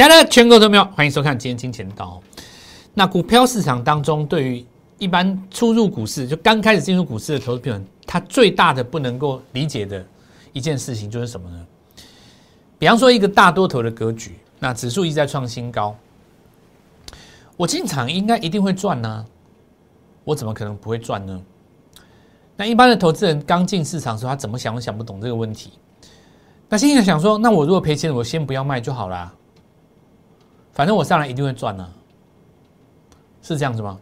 亲爱的全国投票，欢迎收看今天金钱道。那股票市场当中，对于一般初入股市就刚开始进入股市的投资朋友，他最大的不能够理解的一件事情就是什么呢？比方说一个大多头的格局，那指数一直在创新高，我进场应该一定会赚呢，我怎么可能不会赚呢？那一般的投资人刚进市场的时候，他怎么想都想不懂这个问题。那心里想说，那我如果赔钱，我先不要卖就好啦。反正我上来一定会赚呢，是这样子吗？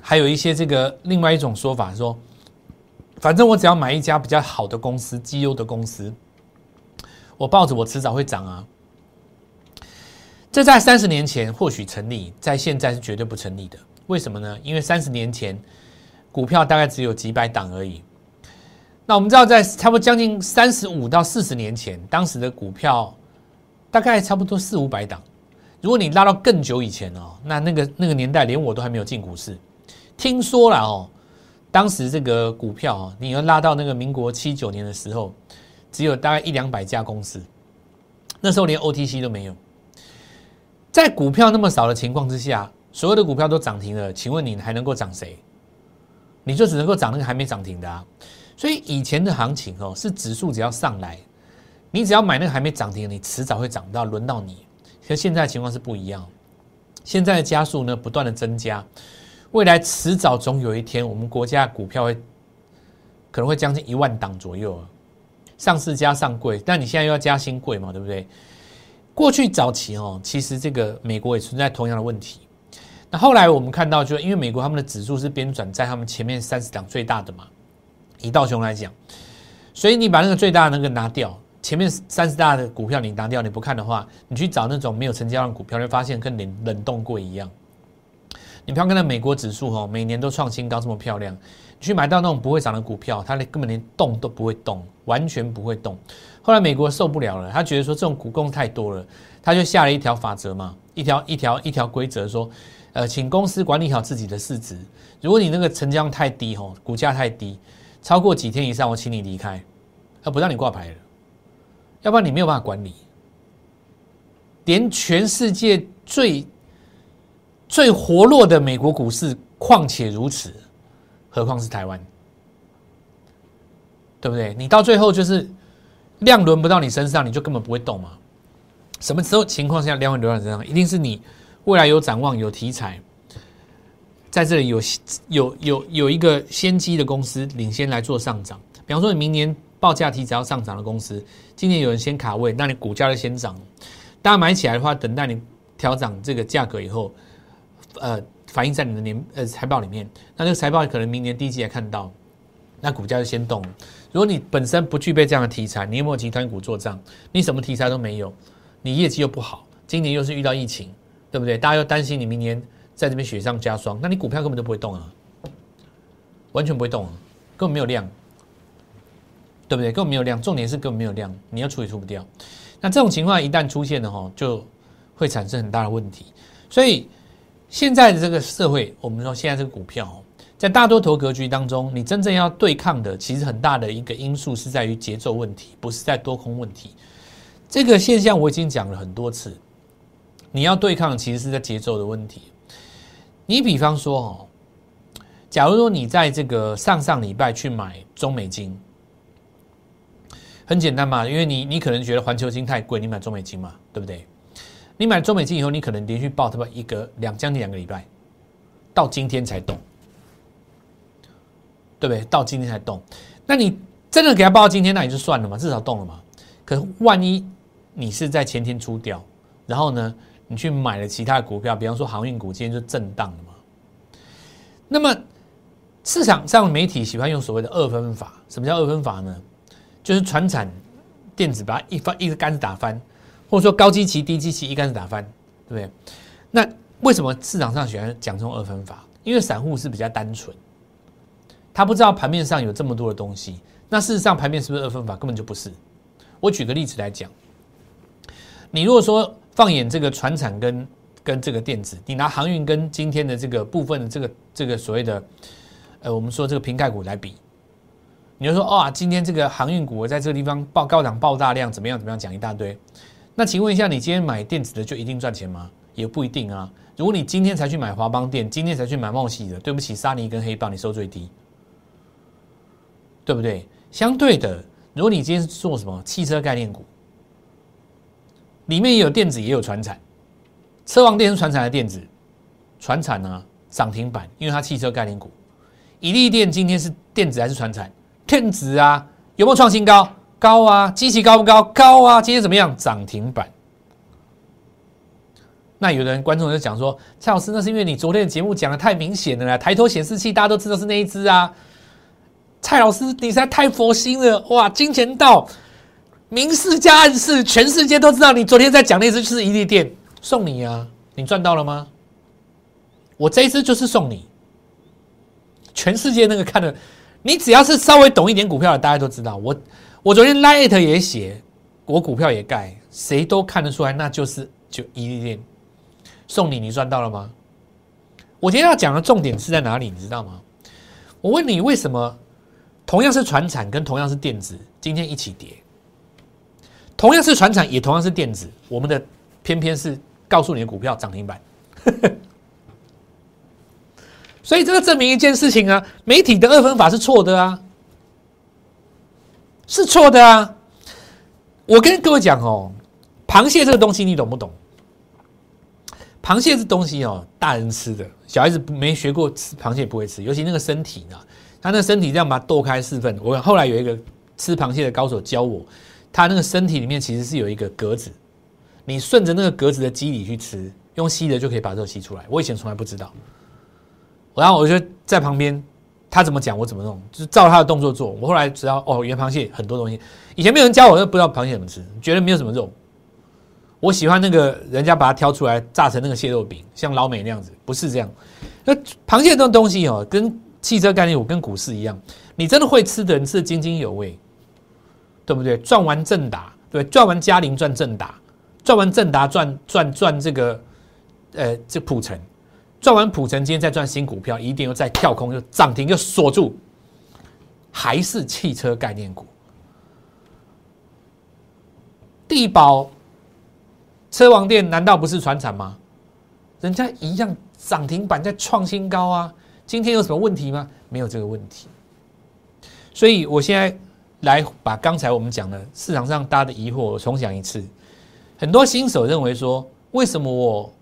还有一些这个另外一种说法说，反正我只要买一家比较好的公司、绩优的公司，我抱着我迟早会涨啊。这在三十年前或许成立，在现在是绝对不成立的。为什么呢？因为三十年前股票大概只有几百档而已。那我们知道，在差不多将近三十五到四十年前，当时的股票大概差不多四五百档。如果你拉到更久以前哦，那那个那个年代，连我都还没有进股市。听说了哦，当时这个股票哦，你要拉到那个民国七九年的时候，只有大概一两百家公司，那时候连 OTC 都没有。在股票那么少的情况之下，所有的股票都涨停了，请问你还能够涨谁？你就只能够涨那个还没涨停的啊。所以以前的行情哦，是指数只要上来，你只要买那个还没涨停，你迟早会涨到轮到你。可现在情况是不一样，现在的加速呢不断的增加。未来迟早总有一天，我们国家股票会可能会将近一万档左右啊，上市加上柜，但你现在又要加新贵嘛，对不对？过去早期哦，其实这个美国也存在同样的问题。那后来我们看到，就因为美国他们的指数是编转在他们前面三十档最大的嘛，以道琼来讲，所以你把那个最大的那个拿掉，前面三十大的股票你拿掉，你不看的话，你去找那种没有成交量股票，会发现跟冷冷冻柜一样。你不要看那美国指数哦，每年都创新高这么漂亮，你去买到那种不会涨的股票，它连根本连动都不会动，完全不会动。后来美国受不了了，他觉得说这种股供太多了，他就下了一条法则嘛，一条一条一条规则说，呃，请公司管理好自己的市值，如果你那个成交量太低哦，股价太低，超过几天以上，我请你离开，而不让你挂牌了，要不然你没有办法管理，连全世界最。最活络的美国股市，况且如此，何况是台湾，对不对？你到最后就是量轮不到你身上，你就根本不会动嘛。什么时候情况下量会轮到你身上？一定是你未来有展望、有题材，在这里有有有有一个先机的公司领先来做上涨。比方说，你明年报价提只要上涨的公司，今年有人先卡位，那你股价就先涨。大家买起来的话，等待你调涨这个价格以后。呃，反映在你的年呃财报里面，那这个财报可能明年第一季才看到，那股价就先动。如果你本身不具备这样的题材，你有没有集团股做账？你什么题材都没有，你业绩又不好，今年又是遇到疫情，对不对？大家又担心你明年在这边雪上加霜，那你股票根本就不会动啊，完全不会动啊，根本没有量，对不对？根本没有量，重点是根本没有量，你要处理出不掉。那这种情况一旦出现了哈，就会产生很大的问题，所以。现在的这个社会，我们说现在这个股票，在大多头格局当中，你真正要对抗的，其实很大的一个因素是在于节奏问题，不是在多空问题。这个现象我已经讲了很多次，你要对抗，其实是在节奏的问题。你比方说哦，假如说你在这个上上礼拜去买中美金，很简单嘛，因为你你可能觉得环球金太贵，你买中美金嘛，对不对？你买中美金以后，你可能连续报他妈一个两将近两个礼拜，到今天才动，对不对？到今天才动，那你真的给他报到今天，那也就算了嘛，至少动了嘛。可是万一你是在前天出掉，然后呢，你去买了其他的股票，比方说航运股，今天就震荡了嘛。那么市场上媒体喜欢用所谓的二分法，什么叫二分法呢？就是船产电子把它一翻一个杆子打翻。或者说高基期、低基期一杆子打翻，对不对？那为什么市场上喜欢讲这种二分法？因为散户是比较单纯，他不知道盘面上有这么多的东西。那事实上盘面是不是二分法？根本就不是。我举个例子来讲，你如果说放眼这个船产跟跟这个电子，你拿航运跟今天的这个部分的这个这个所谓的呃，我们说这个瓶盖股来比，你就说啊，今天这个航运股在这个地方爆高涨爆大量，怎么样怎么样讲一大堆。那请问一下，你今天买电子的就一定赚钱吗？也不一定啊。如果你今天才去买华邦电，今天才去买茂系的，对不起，沙尼跟黑豹你收最低，对不对？相对的，如果你今天是做什么汽车概念股，里面也有电子，也有船产，车王电是船产的电子，船产呢涨停板，因为它汽车概念股。以利电今天是电子还是船产？电子啊，有没有创新高？高啊，机器高不高？高啊，今天怎么样？涨停板。那有的人观众就讲说，蔡老师，那是因为你昨天的节目讲的太明显了，抬头显示器大家都知道是那一只啊。蔡老师，你实在太佛心了哇！金钱道明示加暗示，全世界都知道你昨天在讲那只就是一利电，送你啊，你赚到了吗？我这一支就是送你，全世界那个看的，你只要是稍微懂一点股票的，大家都知道。我我昨天 light 也写，我股票也盖，谁都看得出来，那就是就一利电。送你，你赚到了吗？我今天要讲的重点是在哪里，你知道吗？我问你，为什么同样是船产跟同样是电子，今天一起跌？同样是船产，也同样是电子，我们的偏偏是告诉你的股票涨停板。所以这个证明一件事情啊，媒体的二分法是错的啊，是错的啊。我跟各位讲哦，螃蟹这个东西，你懂不懂？螃蟹这东西哦，大人吃的，小孩子没学过吃螃蟹不会吃，尤其那个身体呢，他那身体这样把它剁开四份。我后来有一个吃螃蟹的高手教我，他那个身体里面其实是有一个格子，你顺着那个格子的肌理去吃，用吸的就可以把肉吸出来。我以前从来不知道，然后我就在旁边，他怎么讲我怎么弄，就照他的动作做。我后来知道哦，原螃蟹很多东西，以前没有人教我，都不知道螃蟹怎么吃，觉得没有什么肉。我喜欢那个人家把它挑出来炸成那个蟹肉饼，像老美那样子，不是这样。那螃蟹这种东西哦，跟汽车概念股、跟股市一样，你真的会吃的人吃津津有味，对不对？赚完正达，对，赚完嘉陵赚正达，赚完正达赚赚赚这个，呃，这普城，赚完普成，今天再赚新股票，一定又再跳空又涨停又锁住，还是汽车概念股，地保。车王店难道不是船产吗？人家一样涨停板在创新高啊！今天有什么问题吗？没有这个问题。所以我现在来把刚才我们讲的市场上大家的疑惑我重讲一次。很多新手认为说，为什么我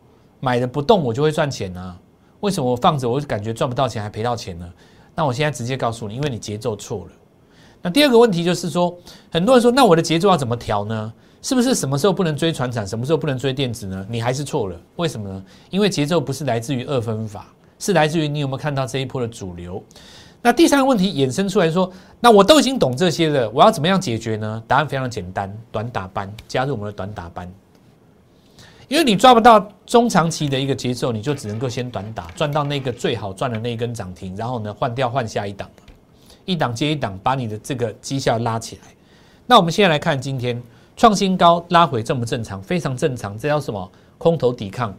买的不动我就会赚钱呢？为什么我放着我就感觉赚不到钱还赔到钱呢？那我现在直接告诉你，因为你节奏错了。那第二个问题就是说，很多人说，那我的节奏要怎么调呢？是不是什么时候不能追船产，什么时候不能追电子呢？你还是错了，为什么呢？因为节奏不是来自于二分法，是来自于你有没有看到这一波的主流。那第三个问题衍生出来说，那我都已经懂这些了，我要怎么样解决呢？答案非常简单，短打班加入我们的短打班。因为你抓不到中长期的一个节奏，你就只能够先短打，赚到那个最好赚的那一根涨停，然后呢换掉换下一档，一档接一档，把你的这个绩效拉起来。那我们现在来看今天。创新高拉回正不正常？非常正常，这叫什么？空头抵抗。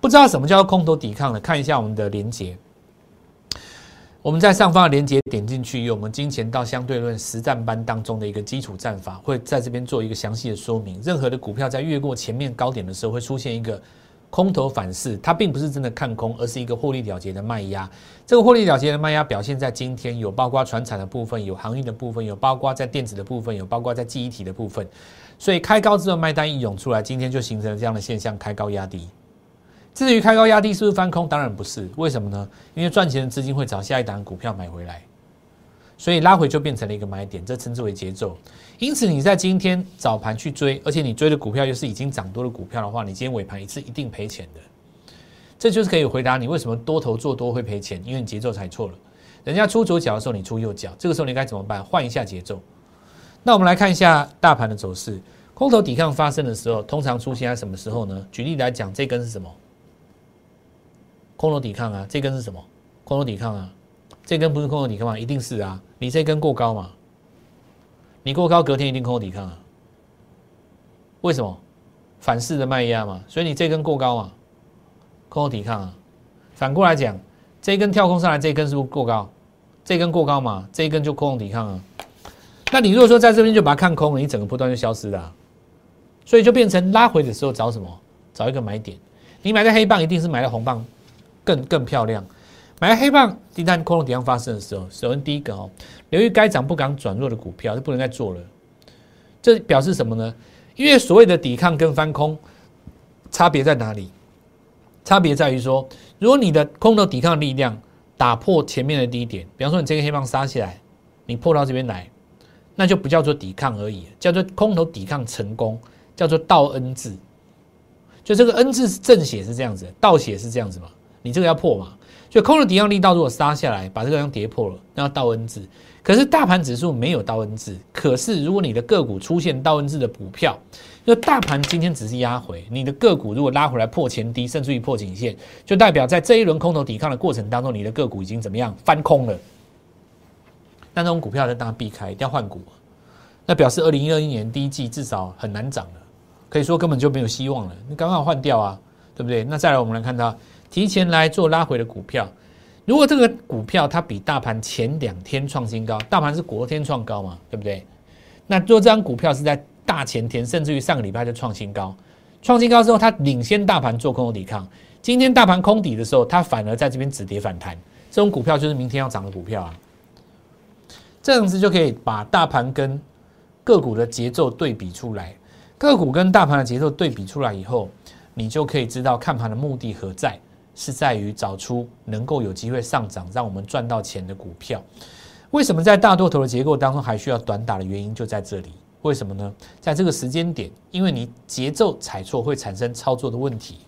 不知道什么叫空头抵抗的，看一下我们的连接。我们在上方的连接点进去，有我们金钱到相对论实战班当中的一个基础战法，会在这边做一个详细的说明。任何的股票在越过前面高点的时候，会出现一个。空头反噬，它并不是真的看空，而是一个获利了结的卖压。这个获利了结的卖压表现在今天，有包括船产的部分，有航运的部分，有包括在电子的部分，有包括在记忆体的部分。所以开高之后卖单一涌出来，今天就形成了这样的现象，开高压低。至于开高压低是不是翻空，当然不是。为什么呢？因为赚钱的资金会找下一档股票买回来。所以拉回就变成了一个买点，这称之为节奏。因此你在今天早盘去追，而且你追的股票又是已经涨多的股票的话，你今天尾盘一次一定赔钱的。这就是可以回答你为什么多头做多会赔钱，因为你节奏踩错了。人家出左脚的时候，你出右脚，这个时候你该怎么办？换一下节奏。那我们来看一下大盘的走势，空头抵抗发生的时候，通常出现在什么时候呢？举例来讲，这根是什么？空头抵抗啊，这根是什么？空头抵抗啊。这根不是空头抵抗吗？一定是啊！你这根过高嘛？你过高，隔天一定空头抵抗啊？为什么？反式的卖压嘛。所以你这根过高嘛？空头抵抗啊。反过来讲，这根跳空上来，这根是不是过高？这根过高嘛？这一根就空头抵抗啊。那你如果说在这边就把它看空了，你整个波段就消失了。所以就变成拉回的时候找什么？找一个买点。你买在黑棒，一定是买在红棒更更漂亮。买黑棒，一旦空头底方发生的时候，首先第一个哦，由于该涨不敢转弱的股票是不能再做了。这表示什么呢？因为所谓的抵抗跟翻空差别在哪里？差别在于说，如果你的空头抵抗力量打破前面的低点，比方说你这个黑棒杀起来，你破到这边来，那就不叫做抵抗而已，叫做空头抵抗成功，叫做倒 N 字。就这个 N 字是正写是这样子，倒写是这样子嘛？你这个要破嘛？就空头抵抗力道如果杀下来，把这个量跌破了，那要倒 N 字。可是大盘指数没有倒 N 字，可是如果你的个股出现倒 N 字的股票，就大盘今天只是压回，你的个股如果拉回来破前低，甚至于破颈线，就代表在这一轮空头抵抗的过程当中，你的个股已经怎么样翻空了？那这种股票就当然避开，一定要换股。那表示二零二一年第一季至少很难涨了。可以说根本就没有希望了，你刚刚换掉啊，对不对？那再来，我们来看到提前来做拉回的股票，如果这个股票它比大盘前两天创新高，大盘是国天创高嘛，对不对？那如果这张股票是在大前天，甚至于上个礼拜就创新高，创新高之后它领先大盘做空头抵抗，今天大盘空底的时候，它反而在这边止跌反弹，这种股票就是明天要涨的股票啊。这样子就可以把大盘跟个股的节奏对比出来。个股跟大盘的节奏对比出来以后，你就可以知道看盘的目的何在，是在于找出能够有机会上涨，让我们赚到钱的股票。为什么在大多头的结构当中还需要短打的原因就在这里？为什么呢？在这个时间点，因为你节奏踩错会产生操作的问题。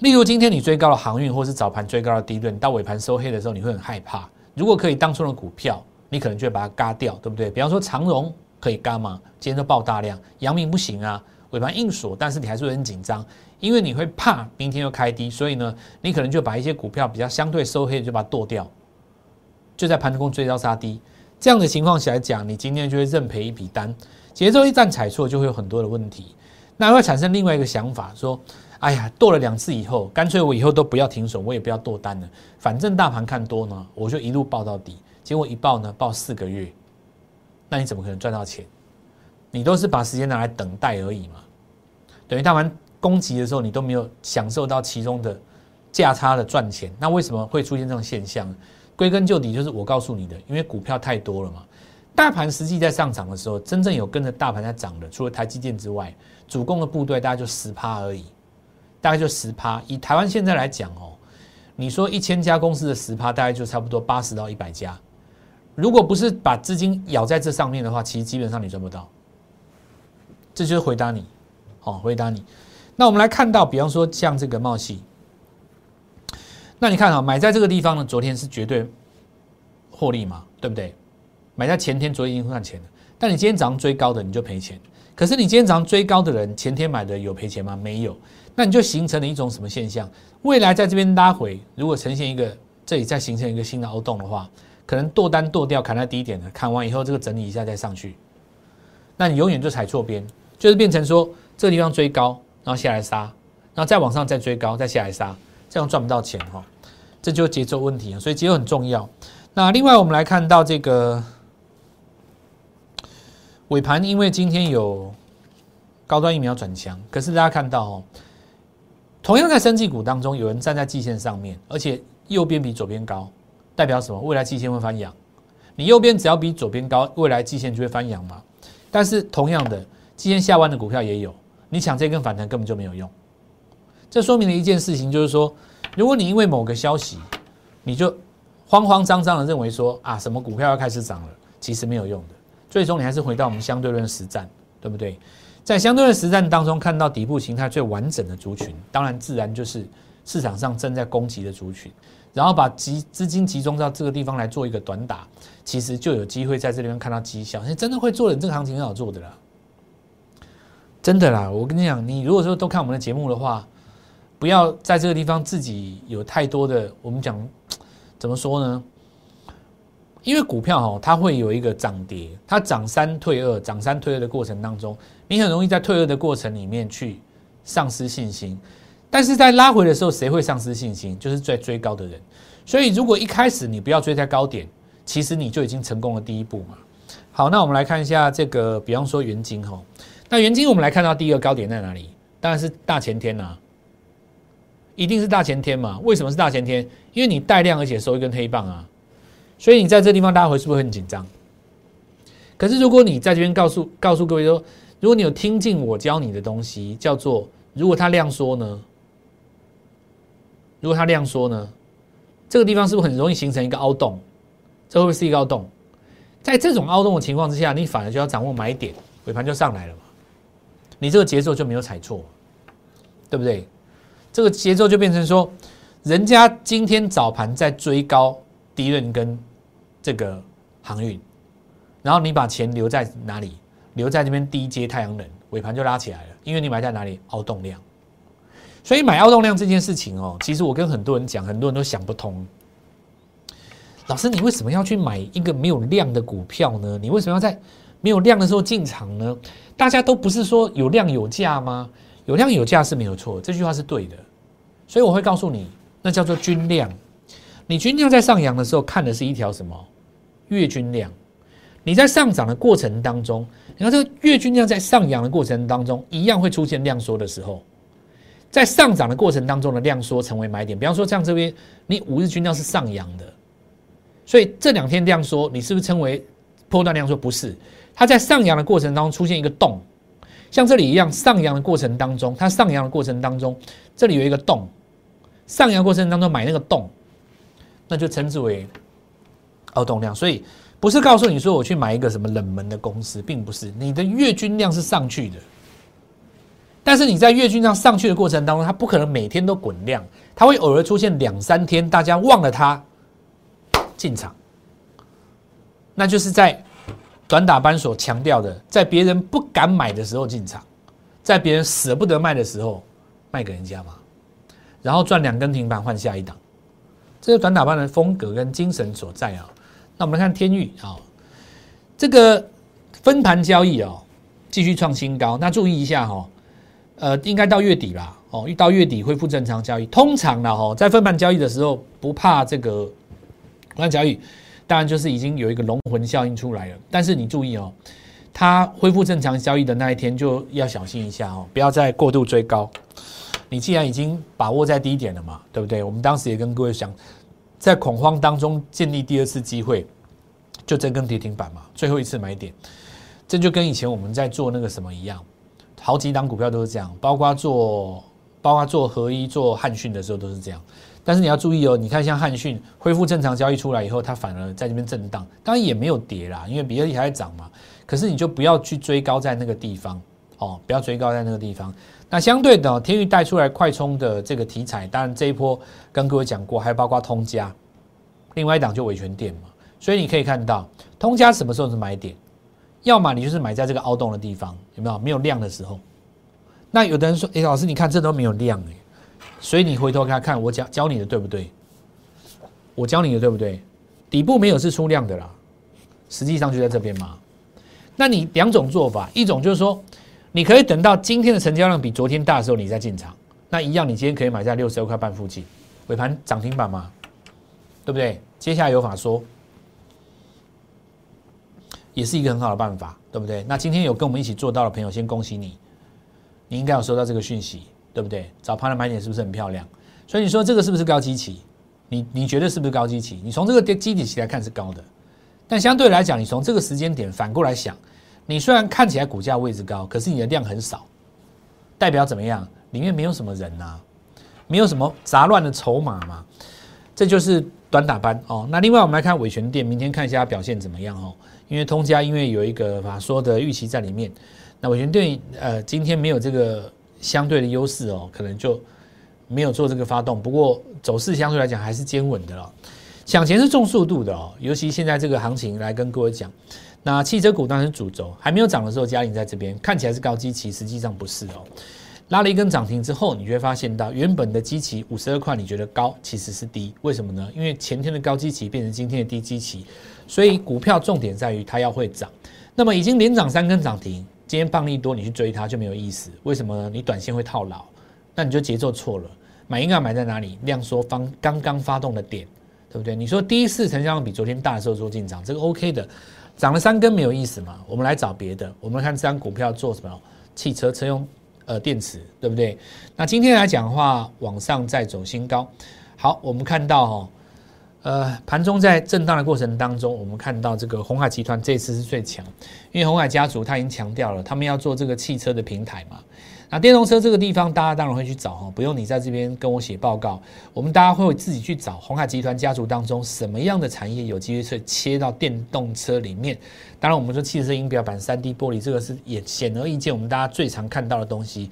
例如今天你追高了航运，或是早盘追高了低润，到尾盘收黑的时候，你会很害怕。如果可以当初的股票，你可能就会把它嘎掉，对不对？比方说长荣。可以干吗？今天都爆大量，阳明不行啊，尾盘硬锁，但是你还是会很紧张，因为你会怕明天又开低，所以呢，你可能就把一些股票比较相对收黑就把它剁掉，就在盘中追高杀低，这样的情况下来讲，你今天就会认赔一笔单，节奏一旦踩错，就会有很多的问题，那会产生另外一个想法，说，哎呀，剁了两次以后，干脆我以后都不要停损，我也不要剁单了，反正大盘看多呢，我就一路报到底，结果一报呢，报四个月。那你怎么可能赚到钱？你都是把时间拿来等待而已嘛。等于大盘攻击的时候，你都没有享受到其中的价差的赚钱。那为什么会出现这种现象？归根究底就是我告诉你的，因为股票太多了嘛。大盘实际在上涨的时候，真正有跟着大盘在涨的，除了台积电之外，主攻的部队大概就十趴而已，大概就十趴。以台湾现在来讲哦，你说一千家公司的十趴，大概就差不多八十到一百家。如果不是把资金咬在这上面的话，其实基本上你赚不到。这就是回答你，好，回答你。那我们来看到，比方说像这个茂系，那你看啊，买在这个地方呢，昨天是绝对获利嘛，对不对？买在前天，昨天已经赚钱了。但你今天早上追高的，你就赔钱。可是你今天早上追高的人，前天买的有赔钱吗？没有。那你就形成了一种什么现象？未来在这边拉回，如果呈现一个这里再形成一个新的凹洞的话。可能剁单剁掉，砍在低点的，砍完以后这个整理一下再上去，那你永远就踩错边，就是变成说这个地方追高，然后下来杀，然后再往上再追高，再下来杀，这样赚不到钱哈，这就是节奏问题啊，所以节奏很重要。那另外我们来看到这个尾盘，因为今天有高端疫苗转强，可是大家看到哦，同样在生技股当中，有人站在季线上面，而且右边比左边高。代表什么？未来季线会翻阳，你右边只要比左边高，未来季线就会翻阳嘛。但是同样的，季线下弯的股票也有，你抢这根反弹根本就没有用。这说明了一件事情，就是说，如果你因为某个消息，你就慌慌张张的认为说啊，什么股票要开始涨了，其实没有用的。最终你还是回到我们相对论实战，对不对？在相对论实战当中，看到底部形态最完整的族群，当然自然就是市场上正在攻击的族群。然后把集资金集中到这个地方来做一个短打，其实就有机会在这里面看到绩效。你真的会做的，这个行情很好做的啦，真的啦。我跟你讲，你如果说都看我们的节目的话，不要在这个地方自己有太多的我们讲怎么说呢？因为股票哈，它会有一个涨跌，它涨三退二，涨三退二的过程当中，你很容易在退二的过程里面去丧失信心。但是在拉回的时候，谁会丧失信心？就是在追高的人。所以，如果一开始你不要追在高点，其实你就已经成功了第一步嘛。好，那我们来看一下这个，比方说元金哈，那元金我们来看到第一个高点在哪里？当然是大前天呐，一定是大前天嘛？为什么是大前天？因为你带量而且收一根黑棒啊，所以你在这地方大家会是不是很紧张？可是如果你在这边告诉告诉各位说，如果你有听进我教你的东西，叫做如果它量缩呢？如果它量缩呢？这个地方是不是很容易形成一个凹洞？这会不会是一个凹洞？在这种凹洞的情况之下，你反而就要掌握买点，尾盘就上来了嘛。你这个节奏就没有踩错，对不对？这个节奏就变成说，人家今天早盘在追高低润跟这个航运，然后你把钱留在哪里？留在这边低阶太阳能，尾盘就拉起来了，因为你买在哪里？凹洞量。所以买凹洞量这件事情哦，其实我跟很多人讲，很多人都想不通。老师，你为什么要去买一个没有量的股票呢？你为什么要在没有量的时候进场呢？大家都不是说有量有价吗？有量有价是没有错，这句话是对的。所以我会告诉你，那叫做均量。你均量在上扬的时候，看的是一条什么月均量？你在上涨的过程当中，你看这个月均量在上扬的过程当中，一样会出现量缩的时候。在上涨的过程当中的量缩成为买点，比方说像这边，你五日均量是上扬的。所以这两天量缩，你是不是称为破断量说？不是，它在上扬的过程当中出现一个洞，像这里一样，上扬的过程当中，它上扬的过程当中，这里有一个洞，上扬过程当中买那个洞，那就称之为凹洞量。所以不是告诉你说我去买一个什么冷门的公司，并不是，你的月均量是上去的，但是你在月均量上去的过程当中，它不可能每天都滚量，它会偶尔出现两三天，大家忘了它。进场，那就是在短打班所强调的，在别人不敢买的时候进场，在别人舍不得卖的时候卖给人家嘛，然后赚两根停板换下一档，这是短打班的风格跟精神所在啊。那我们来看天域啊，这个分盘交易哦，继续创新高。那注意一下哈，呃，应该到月底吧？哦，一到月底恢复正常交易。通常呢，哈，在分盘交易的时候不怕这个。那交易当然就是已经有一个龙魂效应出来了，但是你注意哦，它恢复正常交易的那一天就要小心一下哦，不要再过度追高。你既然已经把握在低点了嘛，对不对？我们当时也跟各位讲，在恐慌当中建立第二次机会，就这根跌停板嘛，最后一次买点，这就跟以前我们在做那个什么一样，好几档股票都是这样，包括做包括做合一、做汉讯的时候都是这样。但是你要注意哦，你看像汉讯恢复正常交易出来以后，它反而在这边震荡，当然也没有跌啦，因为比特币还在涨嘛。可是你就不要去追高在那个地方哦，不要追高在那个地方。那相对的，天域带出来快充的这个题材，当然这一波跟各位讲过，还包括通家，另外一档就维权店嘛。所以你可以看到，通家什么时候是买点？要么你就是买在这个凹洞的地方，有没有？没有量的时候。那有的人说，哎，老师你看这都没有量哎。所以你回头看看我教教你的对不对？我教你的对不对？底部没有是出量的啦，实际上就在这边嘛。那你两种做法，一种就是说，你可以等到今天的成交量比昨天大的时候，你再进场。那一样，你今天可以买在六十二块半附近，尾盘涨停板嘛，对不对？接下来有法说，也是一个很好的办法，对不对？那今天有跟我们一起做到的朋友，先恭喜你，你应该有收到这个讯息。对不对？早盘的买点是不是很漂亮？所以你说这个是不是高基期？你你觉得是不是高基期？你从这个基底期来看是高的，但相对来讲，你从这个时间点反过来想，你虽然看起来股价位置高，可是你的量很少，代表怎么样？里面没有什么人呐，没有什么杂乱的筹码嘛。这就是短打班哦。那另外我们来看伟权店，明天看一下表现怎么样哦。因为通家因为有一个法说的预期在里面，那伟权店呃今天没有这个。相对的优势哦，可能就没有做这个发动。不过走势相对来讲还是坚稳的了。抢钱是重速度的哦，尤其现在这个行情来跟各位讲，那汽车股当然是主轴，还没有涨的时候，嘉玲在这边看起来是高基期，实际上不是哦。拉了一根涨停之后，你就会发现到原本的基期五十二块，你觉得高，其实是低。为什么呢？因为前天的高基期变成今天的低基期，所以股票重点在于它要会涨。那么已经连涨三根涨停。今天棒利多，你去追它就没有意思。为什么呢？你短线会套牢，那你就节奏错了。买应该买在哪里？量缩方刚刚发动的点，对不对？你说第一次成交量比昨天大的时候做进场，这个 OK 的。涨了三根没有意思嘛？我们来找别的。我们看这张股票做什么？汽车车用呃电池，对不对？那今天来讲的话，往上再走新高。好，我们看到哦，呃，盘中在震荡的过程当中，我们看到这个红海集团这次是最强，因为红海家族他已经强调了，他们要做这个汽车的平台嘛。那电动车这个地方，大家当然会去找哈，不用你在这边跟我写报告，我们大家会自己去找红海集团家族当中什么样的产业有机会去切到电动车里面。当然，我们说汽车音表板、三 D 玻璃，这个是也显而易见，我们大家最常看到的东西。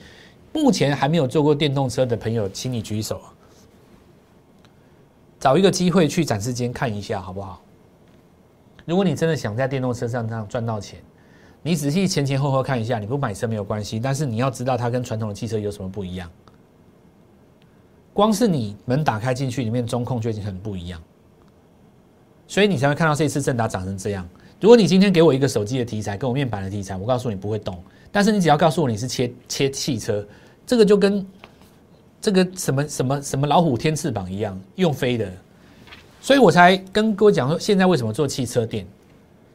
目前还没有做过电动车的朋友，请你举手，找一个机会去展示间看一下，好不好？如果你真的想在电动车上上赚到钱。你仔细前前后后看一下，你不买车没有关系，但是你要知道它跟传统的汽车有什么不一样。光是你门打开进去，里面中控就已经很不一样，所以你才会看到这次正达长成这样。如果你今天给我一个手机的题材，跟我面板的题材，我告诉你不会动，但是你只要告诉我你是切切汽车，这个就跟这个什么什么什么老虎添翅膀一样，用飞的，所以我才跟各位讲说，现在为什么做汽车店。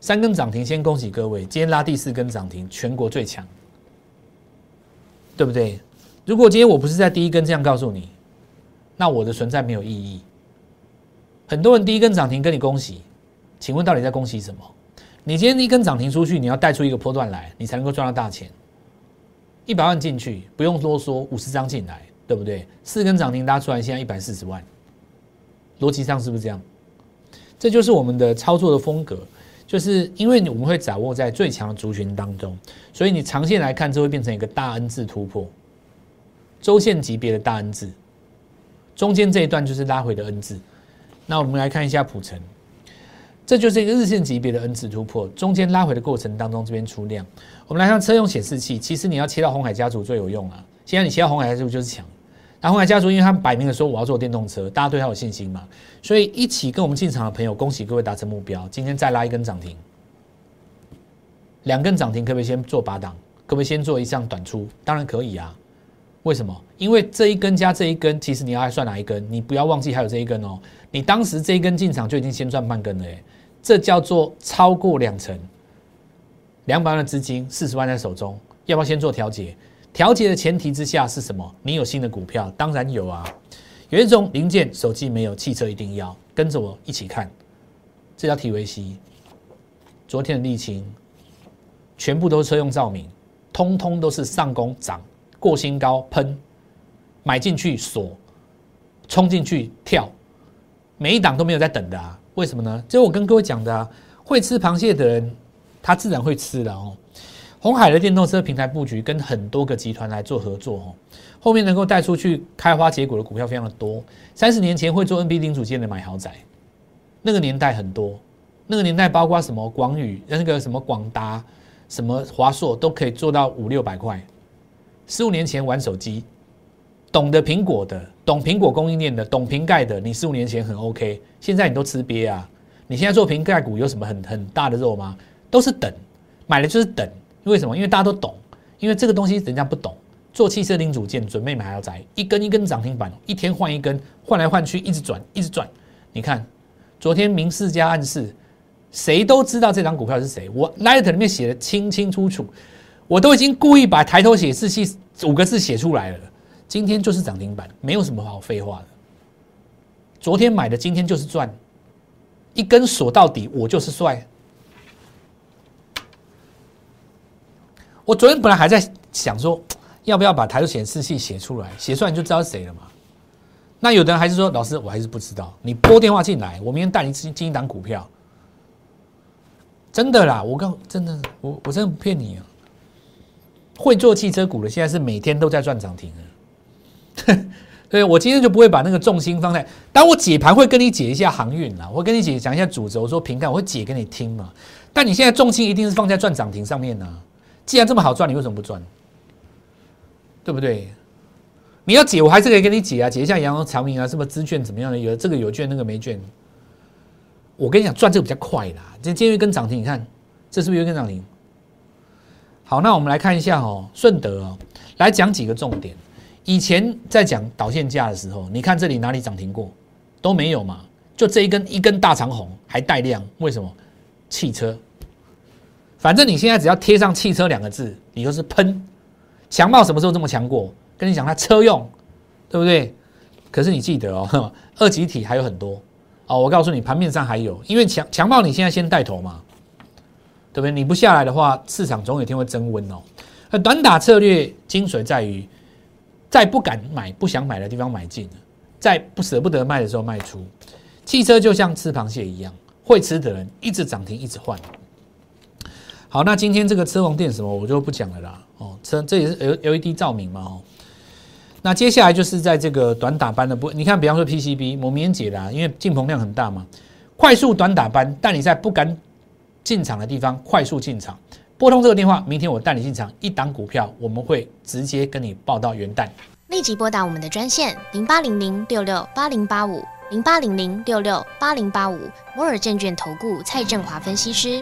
三根涨停，先恭喜各位！今天拉第四根涨停，全国最强，对不对？如果今天我不是在第一根这样告诉你，那我的存在没有意义。很多人第一根涨停跟你恭喜，请问到底在恭喜什么？你今天一根涨停出去，你要带出一个波段来，你才能够赚到大钱。一百万进去不用多说，五十张进来，对不对？四根涨停拉出来，现在一百四十万，逻辑上是不是这样？这就是我们的操作的风格。就是因为我们会掌握在最强的族群当中，所以你长线来看，这会变成一个大 N 字突破，周线级别的大 N 字，中间这一段就是拉回的 N 字。那我们来看一下普成，这就是一个日线级别的 N 字突破，中间拉回的过程当中，这边出量。我们来看车用显示器，其实你要切到红海家族最有用啊。现在你切到红海家族就是强。然后来家族，因为他们摆明了说我要做电动车，大家对他有信心嘛，所以一起跟我们进场的朋友，恭喜各位达成目标。今天再拉一根涨停，两根涨停，可不可以先做八档？可不可以先做一项短出？当然可以啊。为什么？因为这一根加这一根，其实你要算哪一根？你不要忘记还有这一根哦。你当时这一根进场就已经先赚半根了，哎，这叫做超过两成，两百万的资金，四十万在手中，要不要先做调节？调节的前提之下是什么？你有新的股票，当然有啊。有一种零件，手机没有，汽车一定要。跟着我一起看，这叫 TVC。昨天的沥青，全部都是车用照明，通通都是上攻涨过新高喷，买进去锁，冲进去跳，每一档都没有在等的啊。为什么呢？就我跟各位讲的啊，会吃螃蟹的人，他自然会吃的哦。红海的电动车平台布局跟很多个集团来做合作哦，后面能够带出去开花结果的股票非常的多。三十年前会做 NB 零组件的买豪宅，那个年代很多，那个年代包括什么广宇、那个什么广达、什么华硕都可以做到五六百块。十五年前玩手机，懂得苹果的、懂苹果供应链的、懂瓶盖的，你十五年前很 OK，现在你都吃瘪啊！你现在做瓶盖股有什么很很大的肉吗？都是等，买的就是等。为什么？因为大家都懂，因为这个东西人家不懂。做汽车零组件，准备买豪宅，一根一根涨停板，一天换一根，换来换去，一直转，一直转。你看，昨天明示加暗示，谁都知道这张股票是谁。我 Light 里面写的清清楚楚，我都已经故意把抬头写字器五个字写出来了。今天就是涨停板，没有什么好废话的。昨天买的，今天就是赚，一根锁到底，我就是帅。我昨天本来还在想说，要不要把台头显示器写出来，写出来你就知道是谁了嘛。那有的人还是说，老师我还是不知道。你拨电话进来，我明天带你进进一档股票。真的啦，我刚真的，我我真的不骗你啊。会做汽车股的，现在是每天都在赚涨停的。对，我今天就不会把那个重心放在。当我解盘会跟你解一下航运啦，我跟你解讲一下主轴，说平看我会解给你听嘛。但你现在重心一定是放在赚涨停上面呢。既然这么好赚，你为什么不赚？对不对？你要解，我还是可以跟你解啊，解一下阳光长明啊，什么资券怎么样的？有这个有券，那个没券。我跟你讲，赚这个比较快啦。这今天一根涨停，你看这是不是一根涨停？好，那我们来看一下哦，顺德哦，来讲几个重点。以前在讲导线价的时候，你看这里哪里涨停过？都没有嘛，就这一根一根大长红还带量，为什么？汽车。反正你现在只要贴上汽车两个字，你就是喷，强茂什么时候这么强过？跟你讲，它车用，对不对？可是你记得哦，二级体还有很多哦。我告诉你，盘面上还有，因为强强茂你现在先带头嘛，对不对？你不下来的话，市场总有一天会增温哦。那短打策略精髓在于，在不敢买、不想买的地方买进，在不舍不得卖的时候卖出。汽车就像吃螃蟹一样，会吃的人一直涨停，一直换。好，那今天这个车王店什么我就不讲了啦。哦，车这也是 L L E D 照明嘛。哦，那接下来就是在这个短打班的不，你看，比方说 P C B，我明天解的，因为进棚量很大嘛，快速短打班，但你在不敢进场的地方快速进场，拨通这个电话，明天我带你进场一档股票，我们会直接跟你报到元旦，立即拨打我们的专线零八零零六六八零八五零八零零六六八零八五摩尔证券投顾蔡振华分析师。